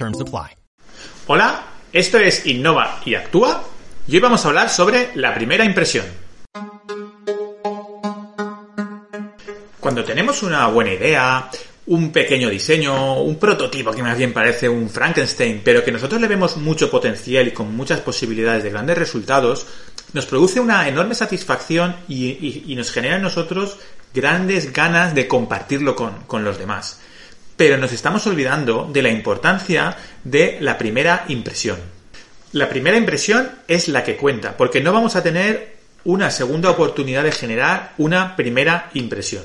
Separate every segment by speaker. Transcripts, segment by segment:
Speaker 1: Apply.
Speaker 2: Hola, esto es Innova y Actúa y hoy vamos a hablar sobre la primera impresión. Cuando tenemos una buena idea, un pequeño diseño, un prototipo que más bien parece un Frankenstein, pero que nosotros le vemos mucho potencial y con muchas posibilidades de grandes resultados, nos produce una enorme satisfacción y, nos genera en nosotros grandes ganas de compartirlo con, con los demás. Pero nos estamos olvidando de la importancia de la primera impresión. La primera impresión es la que cuenta, porque no vamos a tener una segunda oportunidad de generar una primera impresión.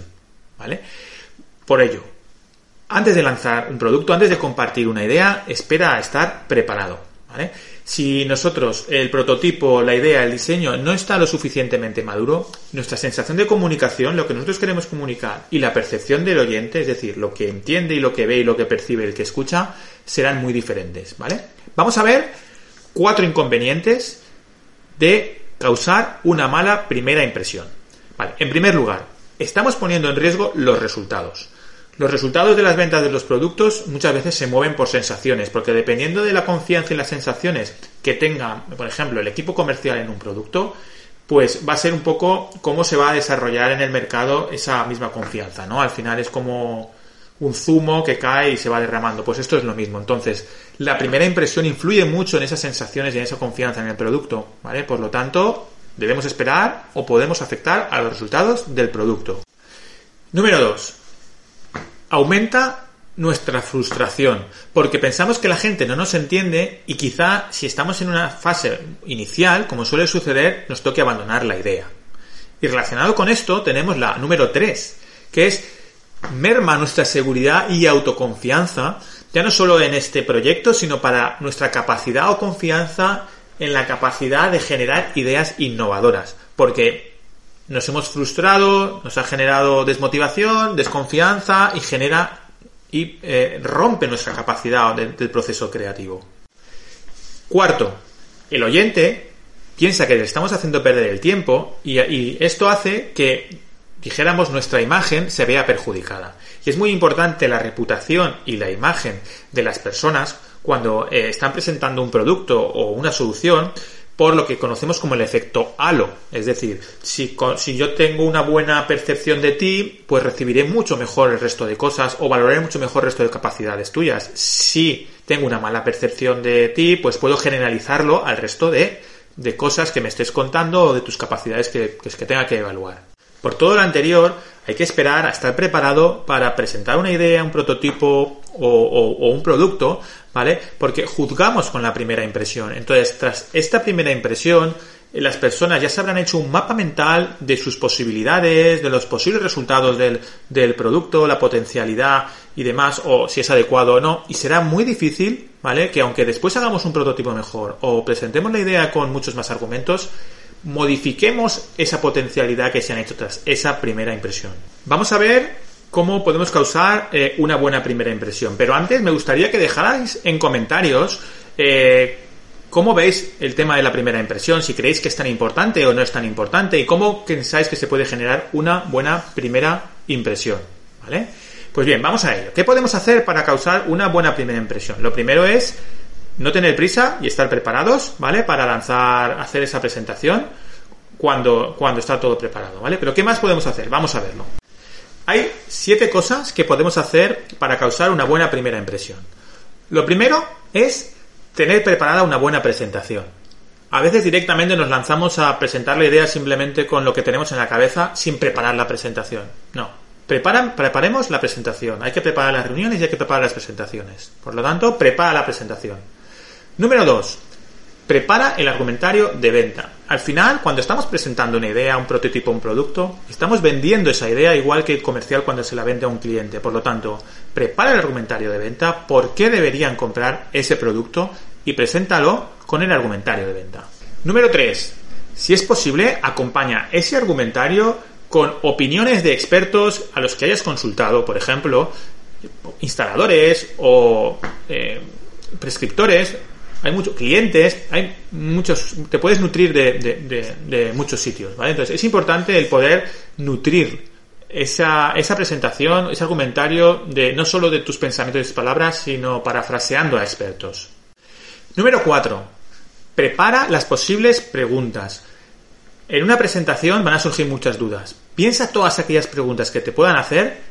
Speaker 2: ¿Vale? Por ello, antes de lanzar un producto, antes de compartir una idea, espera a estar preparado. ¿Vale? Si nosotros, el prototipo, la idea, el diseño no está lo suficientemente maduro, nuestra sensación de comunicación, lo que nosotros queremos comunicar y la percepción del oyente, es decir, lo que entiende y lo que ve y lo que percibe el que escucha, serán muy diferentes. ¿vale? Vamos a ver cuatro inconvenientes de causar una mala primera impresión. En primer lugar, estamos poniendo en riesgo los resultados. Los resultados de las ventas de los productos muchas veces se mueven por sensaciones, porque dependiendo de la confianza y las sensaciones que tenga, por ejemplo, el equipo comercial en un producto, pues va a ser un poco cómo se va a desarrollar en el mercado esa misma confianza, ¿no? Al final es como un zumo que cae y se va derramando. Pues esto es lo mismo. Entonces, la primera impresión influye mucho en esas sensaciones y en esa confianza en el producto, ¿vale? Por lo tanto, debemos esperar o podemos afectar a los resultados del producto. Número 2 aumenta nuestra frustración, porque pensamos que la gente no nos entiende y quizá si estamos en una fase inicial, como suele suceder, nos toque abandonar la idea. Y relacionado con esto tenemos la número 3, que es merma nuestra seguridad y autoconfianza, ya no solo en este proyecto, sino para nuestra capacidad o confianza en la capacidad de generar ideas innovadoras, porque nos hemos frustrado, nos ha generado desmotivación, desconfianza y genera y eh, rompe nuestra capacidad del proceso creativo. Cuarto, el oyente piensa que le estamos haciendo perder el tiempo y, esto hace que, dijéramos, nuestra imagen se vea perjudicada. Y es muy importante la reputación y la imagen de las personas cuando eh, están presentando un producto o una solución por lo que conocemos como el efecto halo. Es decir, si, yo tengo una buena percepción de ti, pues recibiré mucho mejor el resto de cosas o valoraré mucho mejor el resto de capacidades tuyas. Si tengo una mala percepción de ti, pues puedo generalizarlo al resto de, cosas que me estés contando o de tus capacidades que, que tenga que evaluar. Por todo lo anterior, hay que esperar a estar preparado para presentar una idea, un prototipo o, un producto, ¿vale? Porque juzgamos con la primera impresión. Entonces, tras esta primera impresión, eh, las personas ya se habrán hecho un mapa mental de sus posibilidades, de los posibles resultados del, del producto, la potencialidad y demás, o si es adecuado o no, y será muy difícil, ¿vale? Que aunque después hagamos un prototipo mejor o presentemos la idea con muchos más argumentos, modifiquemos esa potencialidad que se han hecho tras esa primera impresión. Vamos a ver cómo podemos causar eh, una buena primera impresión. Pero antes me gustaría que dejarais en comentarios eh, cómo veis el tema de la primera impresión, si creéis que es tan importante o no es tan importante y cómo pensáis que se puede generar una buena primera impresión. ¿Vale? Pues bien, vamos a ello. ¿Qué podemos hacer para causar una buena primera impresión? Lo primero es no tener prisa y estar preparados, ¿vale? Para lanzar, hacer esa presentación cuando, cuando está todo preparado, ¿vale? Pero ¿qué más podemos hacer? Vamos a verlo. Hay siete cosas que podemos hacer para causar una buena primera impresión. Lo primero es tener preparada una buena presentación. A veces directamente nos lanzamos a presentar la idea simplemente con lo que tenemos en la cabeza sin preparar la presentación. No. Preparemos la presentación. Hay que preparar las reuniones y hay que preparar las presentaciones. Por lo tanto, prepara la presentación. Número 2. Prepara el argumentario de venta. Al final, cuando estamos presentando una idea, un prototipo, un producto, estamos vendiendo esa idea igual que el comercial cuando se la vende a un cliente. Por lo tanto, prepara el argumentario de venta, por qué deberían comprar ese producto y preséntalo con el argumentario de venta. Número 3. Si es posible, acompaña ese argumentario con opiniones de expertos a los que hayas consultado, por ejemplo, instaladores o eh, prescriptores hay muchos clientes, hay muchos, te puedes nutrir de, muchos sitios, ¿vale? Entonces es importante el poder nutrir esa, esa presentación, ese argumentario de no solo de tus pensamientos y palabras, sino parafraseando a expertos. Número 4. Prepara las posibles preguntas. En una presentación van a surgir muchas dudas. Piensa todas aquellas preguntas que te puedan hacer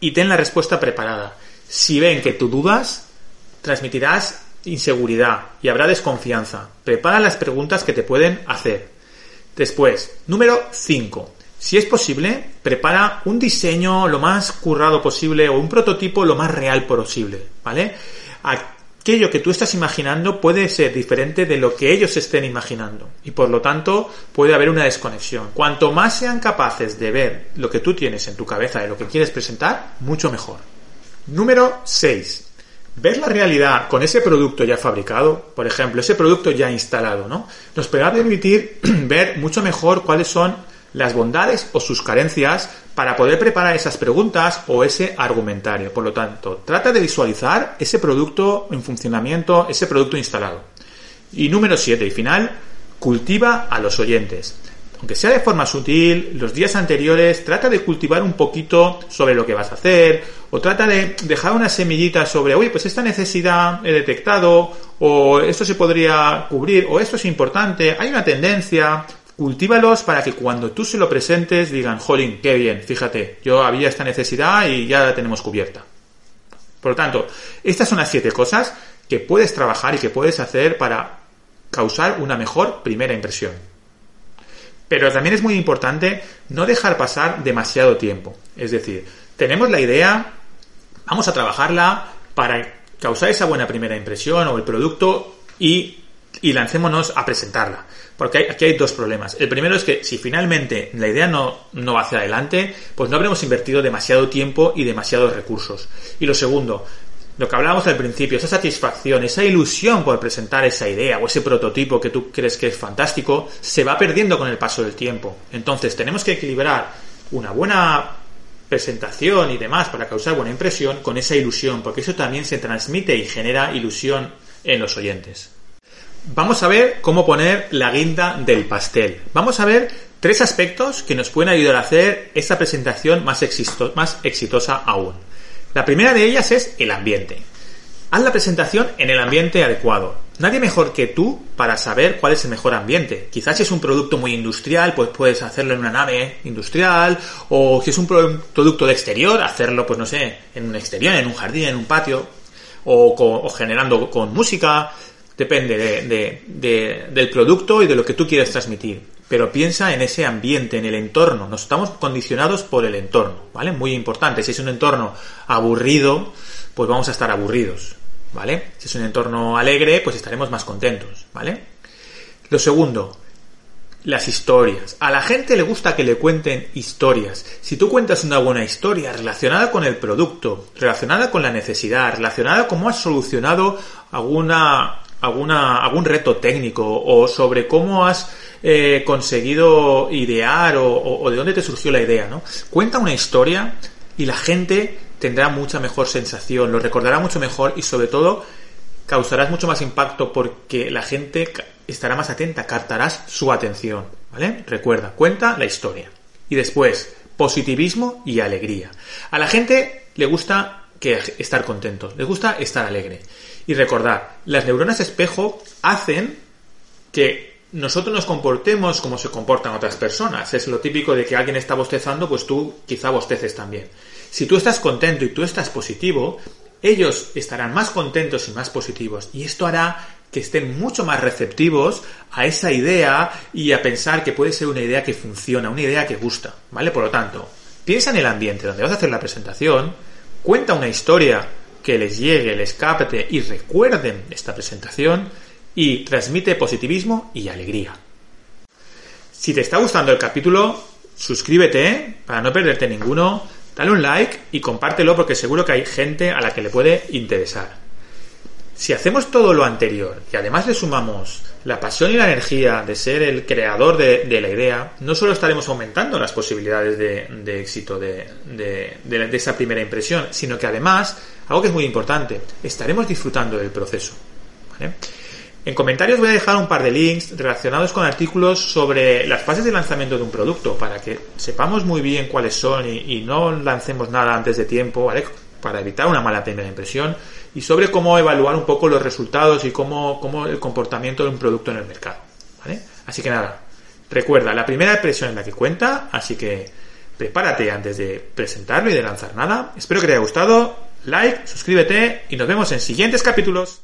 Speaker 2: y ten la respuesta preparada. Si ven que tú dudas, transmitirás inseguridad y habrá desconfianza. Prepara las preguntas que te pueden hacer. Después, número 5. Si es posible, prepara un diseño lo más currado posible o un prototipo lo más real posible, ¿vale? Aquello que tú estás imaginando puede ser diferente de lo que ellos estén imaginando y por lo tanto puede haber una desconexión. Cuanto más sean capaces de ver lo que tú tienes en tu cabeza de lo que quieres presentar, mucho mejor. Número 6 ver la realidad con ese producto ya fabricado, por ejemplo, ese producto ya instalado, ¿no? Nos podrá permitir ver mucho mejor cuáles son las bondades o sus carencias para poder preparar esas preguntas o ese argumentario. Por lo tanto, trata de visualizar ese producto en funcionamiento, ese producto instalado. Y número 7 y final, cultiva a los oyentes aunque sea de forma sutil, los días anteriores trata de cultivar un poquito sobre lo que vas a hacer, o trata de dejar una semillita sobre, oye, pues esta necesidad he detectado, o esto se podría cubrir, o esto es importante, hay una tendencia, cultívalos para que cuando tú se lo presentes digan, jolín, qué bien, fíjate, yo había esta necesidad y ya la tenemos cubierta. Por lo tanto, estas son las siete cosas que puedes trabajar y que puedes hacer para causar una mejor primera impresión. Pero también es muy importante no dejar pasar demasiado tiempo. Es decir, tenemos la idea, vamos a trabajarla para causar esa buena primera impresión o el producto y, lancémonos a presentarla. Porque aquí hay dos problemas. El primero es que si finalmente la idea no, no va hacia adelante, pues no habremos invertido demasiado tiempo y demasiados recursos. Y lo segundo, lo que hablábamos al principio, esa satisfacción, esa ilusión por presentar esa idea o ese prototipo que tú crees que es fantástico, se va perdiendo con el paso del tiempo. Entonces tenemos que equilibrar una buena presentación y demás para causar buena impresión con esa ilusión, porque eso también se transmite y genera ilusión en los oyentes. Vamos a ver cómo poner la guinda del pastel. Vamos a ver tres aspectos que nos pueden ayudar a hacer esa presentación más, más exitosa aún. La primera de ellas es el ambiente. Haz la presentación en el ambiente adecuado. Nadie mejor que tú para saber cuál es el mejor ambiente. Quizás si es un producto muy industrial, pues puedes hacerlo en una nave industrial, o si es un producto de exterior, hacerlo, pues no sé, en un exterior, en un jardín, en un patio, o, generando con música. Depende del producto y de lo que tú quieres transmitir pero piensa en ese ambiente, en el entorno. Nos estamos condicionados por el entorno, ¿vale? Muy importante. Si es un entorno aburrido, pues vamos a estar aburridos, ¿vale? Si es un entorno alegre, pues estaremos más contentos, ¿vale? Lo segundo, las historias. A la gente le gusta que le cuenten historias. Si tú cuentas una buena historia relacionada con el producto, relacionada con la necesidad, relacionada con cómo has solucionado alguna, alguna, algún reto técnico o sobre cómo has eh, conseguido idear o, de dónde te surgió la idea, ¿no? Cuenta una historia y la gente tendrá mucha mejor sensación, lo recordará mucho mejor y sobre todo causarás mucho más impacto porque la gente estará más atenta, captarás su atención, ¿vale? Recuerda, cuenta la historia. Y después, positivismo y alegría. A la gente le gusta que estar contento, le gusta estar alegre. Y recordad, las neuronas espejo hacen que nosotros nos comportemos como se comportan otras personas. Es lo típico de que alguien está bostezando, pues tú quizá bosteces también. Si tú estás contento y tú estás positivo, ellos estarán más contentos y más positivos. Y esto hará que estén mucho más receptivos a esa idea y a pensar que puede ser una idea que funciona, una idea que gusta. ¿Vale? Por lo tanto, piensa en el ambiente donde vas a hacer la presentación, cuenta una historia que les llegue, les capte y recuerden esta presentación y transmite positivismo y alegría. Si te está gustando el capítulo, suscríbete para no perderte ninguno, dale un like y compártelo porque seguro que hay gente a la que le puede interesar. Si hacemos todo lo anterior y además le sumamos la pasión y la energía de ser el creador de, la idea, no solo estaremos aumentando las posibilidades de, éxito de, esa primera impresión, sino que además, algo que es muy importante, estaremos disfrutando del proceso. En comentarios voy a dejar un par de links relacionados con artículos sobre las fases de lanzamiento de un producto para que sepamos muy bien cuáles son y, no lancemos nada antes de tiempo, ¿vale? Para evitar una mala primera impresión y sobre cómo evaluar un poco los resultados y cómo, cómo el comportamiento de un producto en el mercado, ¿vale? Así que nada, recuerda, la primera impresión es la que cuenta, así que prepárate antes de presentarlo y de lanzar nada. Espero que te haya gustado, like, suscríbete y nos vemos en siguientes capítulos.